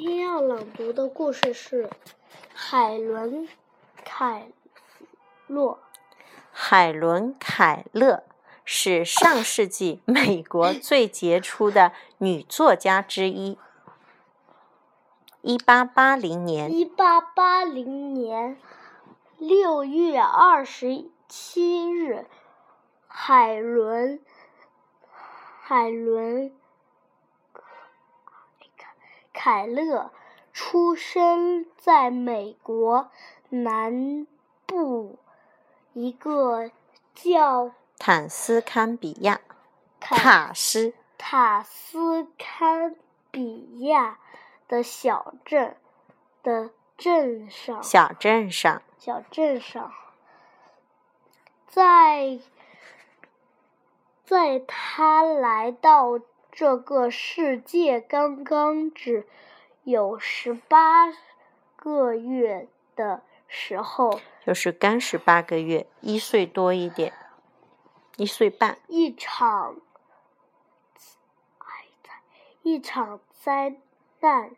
天要朗读的故事是《海伦·凯洛》。海伦·凯勒是上世纪美国最杰出的女作家之一。一八八零年，一八八零年六月二十七日，海伦·海伦。凯勒出生在美国南部一个叫坦斯堪比亚塔斯塔斯堪比亚的小镇的镇上。小镇上。小镇上，在在他来到。这个世界刚刚只有十八个月的时候，就是刚十八个月，一岁多一点，一岁半。一场一场灾难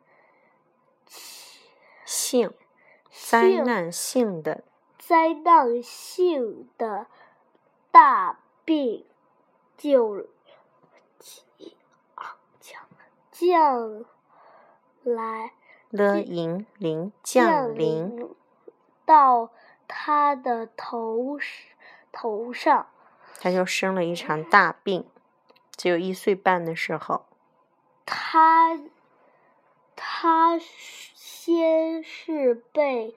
性灾难性的灾难性的大病就。降来了，银铃降临到他的头头上，他就生了一场大病，只有一岁半的时候。他他先是被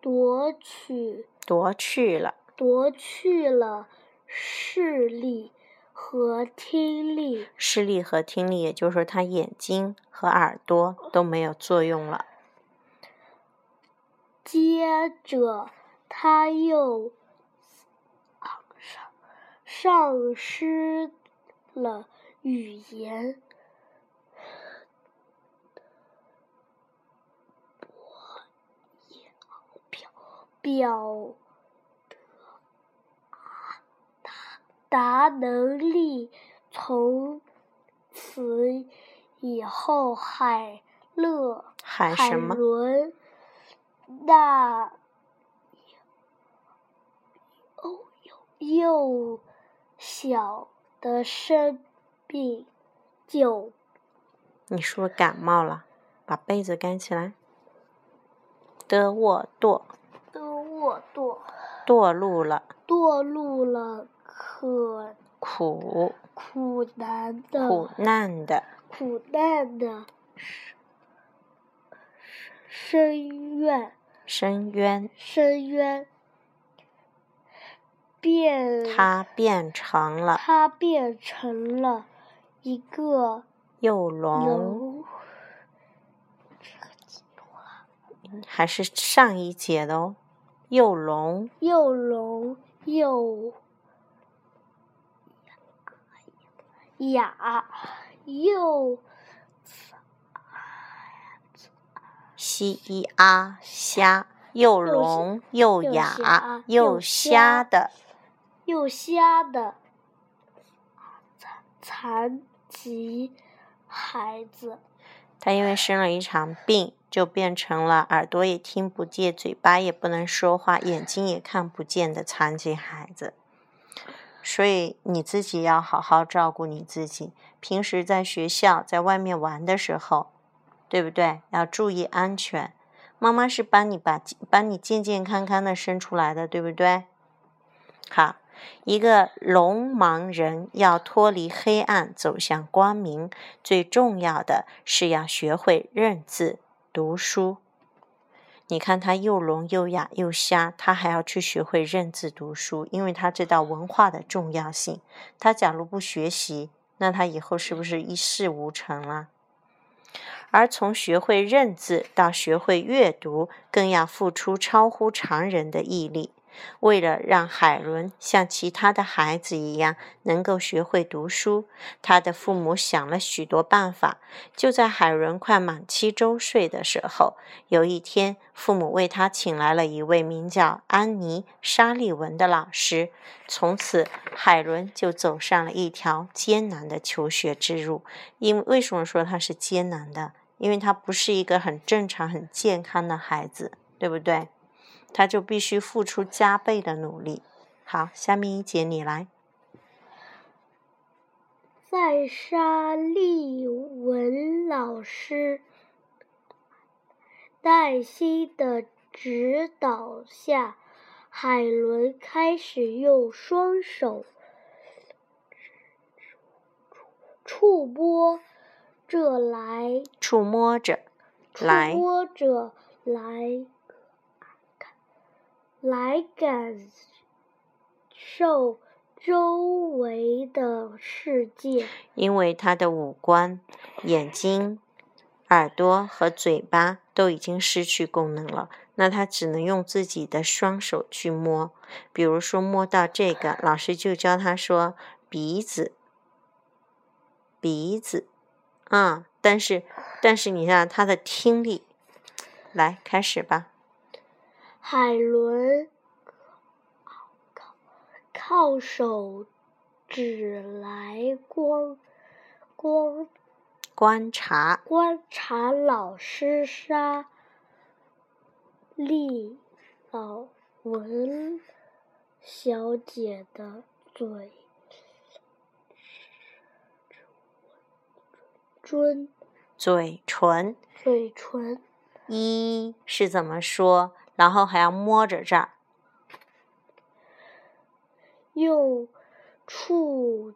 夺取夺去了夺去了。视力和听力，视力和听力，也就是说，他眼睛和耳朵都没有作用了。接着，他又丧失了语言表表。达能力，从此以后，海乐海伦那幼小的生病就你是不是感冒了？把被子盖起来。的沃堕的沃堕堕落了堕落了。可苦苦难的苦难的。苦难的深渊。深渊。深渊。变它变成了。它变成了一个幼龙，还是上一节的哦，幼龙。幼龙幼。雅又西一阿虾又聋又哑又瞎的又瞎的残疾孩子，他因为生了一场病，就变成了耳朵也听不见、嘴巴也不能说话、眼睛也看不见的残疾孩子。所以你自己要好好照顾你自己。平时在学校、在外面玩的时候，对不对？要注意安全。妈妈是帮你把帮你健健康康的生出来的，对不对？好，一个聋盲人要脱离黑暗，走向光明，最重要的是要学会认字、读书。你看他又聋又哑又瞎，他还要去学会认字读书，因为他知道文化的重要性。他假如不学习，那他以后是不是一事无成了？而从学会认字到学会阅读，更要付出超乎常人的毅力。为了让海伦像其他的孩子一样能够学会读书，他的父母想了许多办法。就在海伦快满七周岁的时候，有一天，父母为他请来了一位名叫安妮·沙利文的老师。从此，海伦就走上了一条艰难的求学之路。因为为什么说他是艰难的？因为他不是一个很正常、很健康的孩子，对不对？他就必须付出加倍的努力。好，下面一节你来。在沙利文老师黛西的指导下，海伦开始用双手触摸着来触摸着来触摸着来。来感受周围的世界，因为他的五官、眼睛、耳朵和嘴巴都已经失去功能了，那他只能用自己的双手去摸。比如说摸到这个，老师就教他说鼻子，鼻子，啊，但是但是你看他的听力，来开始吧。海伦靠靠手指来光光观察观察老师沙利老文小姐的嘴尊嘴唇嘴唇一是怎么说？然后还要摸着这儿，用触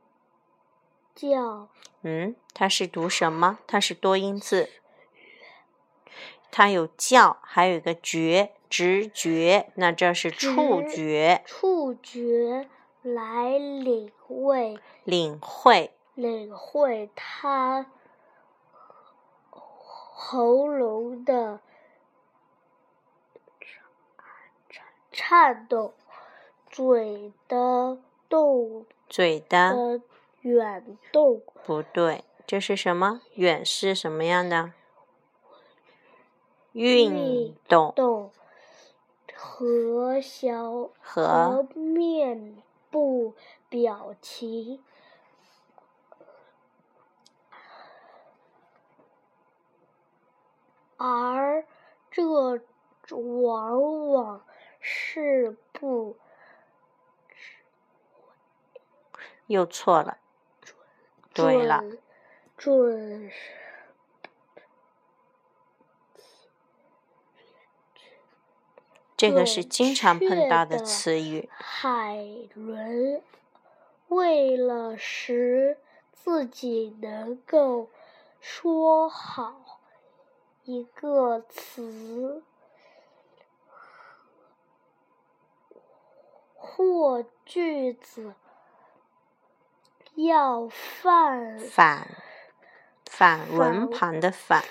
叫。嗯，它是读什么？它是多音字。它有叫，还有一个觉，直觉。那这是触觉。触觉来领会。领会。领会它喉咙的。颤动，嘴的动，嘴的远动，不对，这是什么？远是什么样的？运动和小和面部表情，而这往往。是不，又错了。对了，准这个是经常碰到的词语。海伦为了使自己能够说好一个词。或句子要反反反文旁的反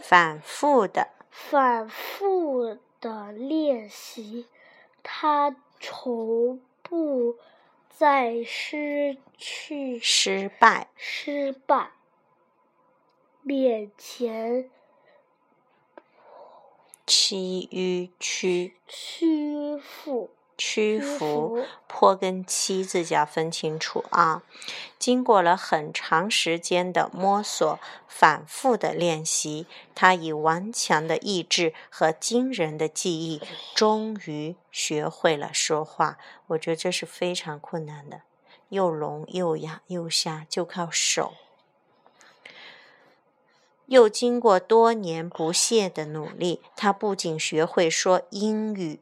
反复的反复的练习，他从不再失去失败失败面前。屈于屈屈服屈服，坡跟七字要分清楚啊！经过了很长时间的摸索、反复的练习，他以顽强的意志和惊人的记忆，终于学会了说话。我觉得这是非常困难的，又聋又哑又瞎，就靠手。又经过多年不懈的努力，他不仅学会说英语，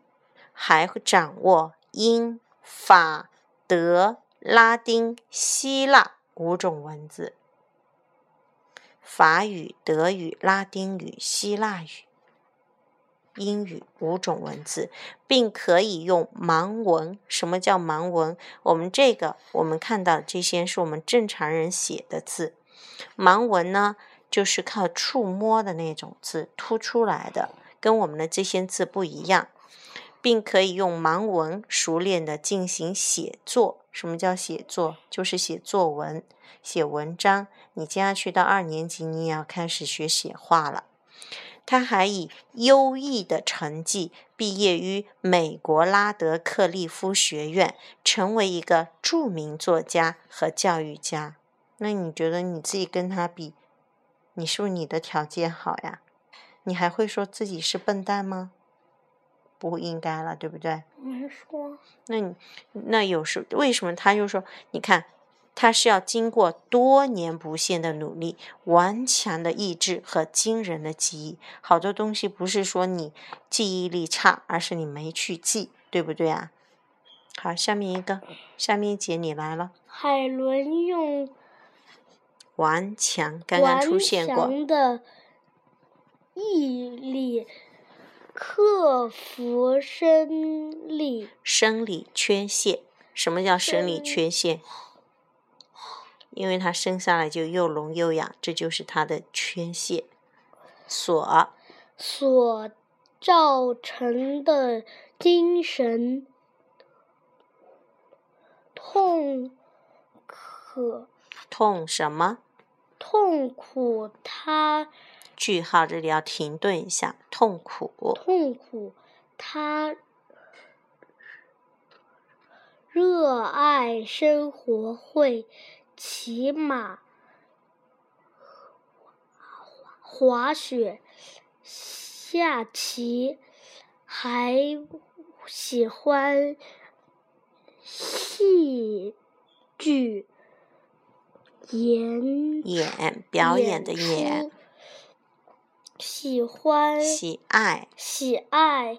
还掌握英、法、德、拉丁、希腊五种文字。法语、德语、拉丁语、希腊语、英语五种文字，并可以用盲文。什么叫盲文？我们这个，我们看到这些是我们正常人写的字。盲文呢？就是靠触摸的那种字凸出来的，跟我们的这些字不一样，并可以用盲文熟练的进行写作。什么叫写作？就是写作文、写文章。你接下去到二年级，你也要开始学写话了。他还以优异的成绩毕业于美国拉德克利夫学院，成为一个著名作家和教育家。那你觉得你自己跟他比，你是不是你的条件好呀？你还会说自己是笨蛋吗？不应该了，对不对？没说。那你那有时为什么他就说？你看。他是要经过多年不懈的努力、顽强的意志和惊人的记忆。好多东西不是说你记忆力差，而是你没去记，对不对啊？好，下面一个，下面一节你来了。海伦用顽强，刚刚出现过。顽强的毅力克服生理生理缺陷。什么叫生理缺陷？因为他生下来就又聋又哑，这就是他的缺陷所所造成的精神痛可痛什么痛苦？他句号这里要停顿一下，痛苦痛苦他热爱生活会。骑马、滑雪、下棋，还喜欢戏剧演演表演的演，喜欢喜爱。喜爱。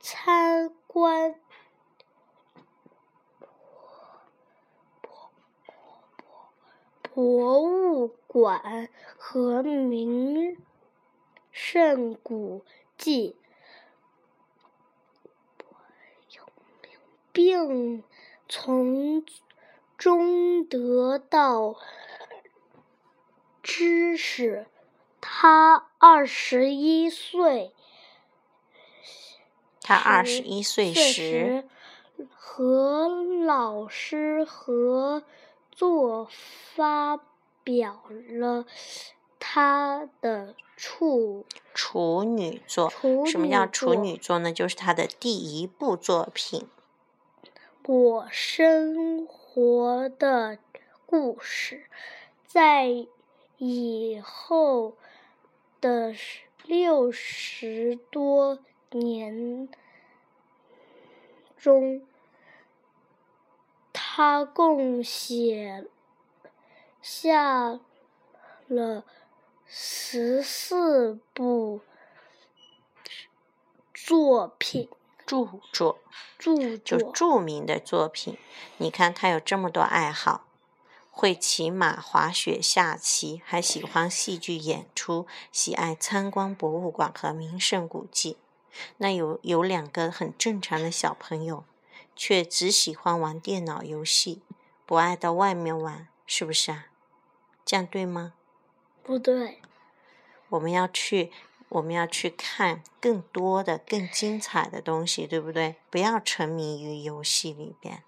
参。观。博物馆和名胜古迹，并从中得到知识。他二十一岁。他二十一岁时，和老师合作发表了他的处处女作。什么叫处女作呢？就是他的第一部作品。我生活的故事，在以后的六十多。年中，他共写下了十四部作品，著作，著就著名的作品。你看，他有这么多爱好：会骑马、滑雪、下棋，还喜欢戏剧演出，喜爱参观博物馆和名胜古迹。那有有两个很正常的小朋友，却只喜欢玩电脑游戏，不爱到外面玩，是不是啊？这样对吗？不对。我们要去，我们要去看更多的、更精彩的东西，对不对？不要沉迷于游戏里边。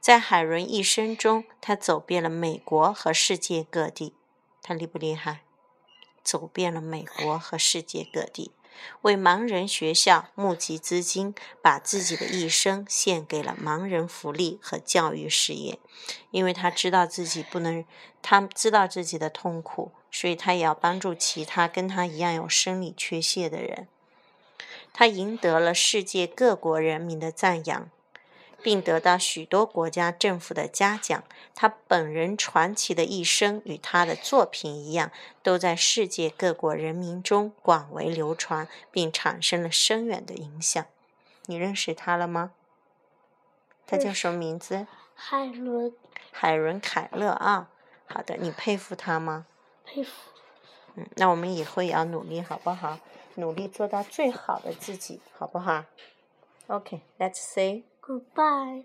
在海伦一生中，他走遍了美国和世界各地，他厉不厉害？走遍了美国和世界各地。为盲人学校募集资金，把自己的一生献给了盲人福利和教育事业。因为他知道自己不能，他知道自己的痛苦，所以他也要帮助其他跟他一样有生理缺陷的人。他赢得了世界各国人民的赞扬。并得到许多国家政府的嘉奖。他本人传奇的一生与他的作品一样，都在世界各国人民中广为流传，并产生了深远的影响。你认识他了吗？他叫什么名字？海伦。海伦·凯勒啊。好的，你佩服他吗？佩服。嗯，那我们以后也要努力，好不好？努力做到最好的自己，好不好？Okay, let's say goodbye.